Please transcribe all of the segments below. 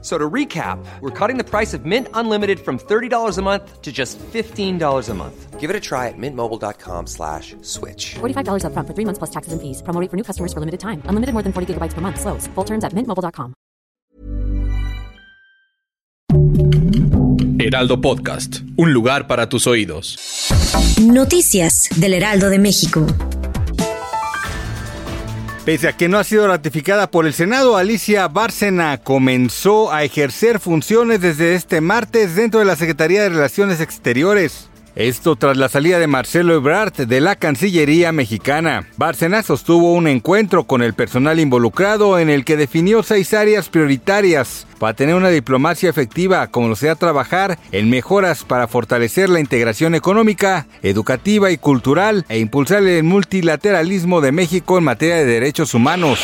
So to recap, we're cutting the price of Mint Unlimited from $30 a month to just $15 a month. Give it a try at mintmobile.com slash switch. $45 upfront for three months plus taxes and fees. Promo rate for new customers for limited time. Unlimited more than 40 gigabytes per month. Slows. Full terms at mintmobile.com. Heraldo Podcast, un lugar para tus oídos. Noticias del Heraldo de México. Pese a que no ha sido ratificada por el Senado, Alicia Bárcena comenzó a ejercer funciones desde este martes dentro de la Secretaría de Relaciones Exteriores. Esto tras la salida de Marcelo Ebrard de la Cancillería mexicana. Bárcena sostuvo un encuentro con el personal involucrado en el que definió seis áreas prioritarias para tener una diplomacia efectiva, como lo sea trabajar en mejoras para fortalecer la integración económica, educativa y cultural e impulsar el multilateralismo de México en materia de derechos humanos.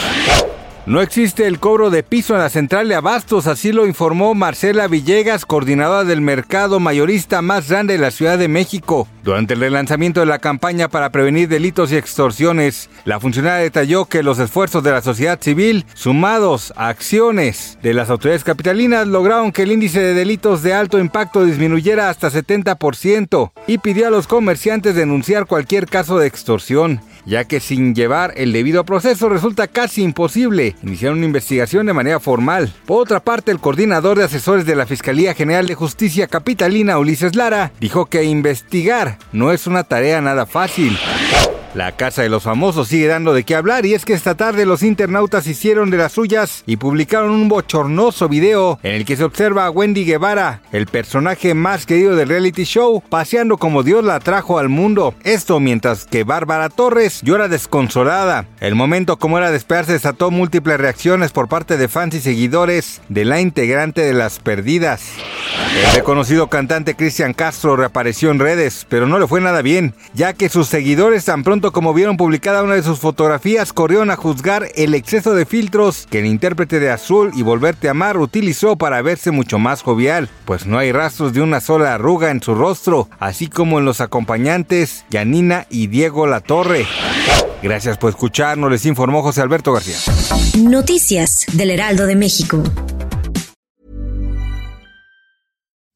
No existe el cobro de piso en la central de abastos, así lo informó Marcela Villegas, coordinadora del mercado mayorista más grande de la Ciudad de México. Durante el relanzamiento de la campaña para prevenir delitos y extorsiones, la funcionaria detalló que los esfuerzos de la sociedad civil, sumados a acciones de las autoridades capitalinas, lograron que el índice de delitos de alto impacto disminuyera hasta 70% y pidió a los comerciantes denunciar cualquier caso de extorsión ya que sin llevar el debido proceso resulta casi imposible iniciar una investigación de manera formal. Por otra parte, el coordinador de asesores de la Fiscalía General de Justicia Capitalina, Ulises Lara, dijo que investigar no es una tarea nada fácil. La Casa de los Famosos sigue dando de qué hablar y es que esta tarde los internautas hicieron de las suyas y publicaron un bochornoso video en el que se observa a Wendy Guevara, el personaje más querido del reality show, paseando como Dios la trajo al mundo. Esto mientras que Bárbara Torres llora desconsolada. El momento como era de esperarse desató múltiples reacciones por parte de fans y seguidores de la integrante de Las Perdidas. El reconocido cantante Cristian Castro reapareció en redes, pero no le fue nada bien, ya que sus seguidores tan como vieron publicada una de sus fotografías, corrieron a juzgar el exceso de filtros que el intérprete de Azul y Volverte a Amar utilizó para verse mucho más jovial, pues no hay rastros de una sola arruga en su rostro, así como en los acompañantes Yanina y Diego Latorre. Gracias por escucharnos, les informó José Alberto García. Noticias del Heraldo de México.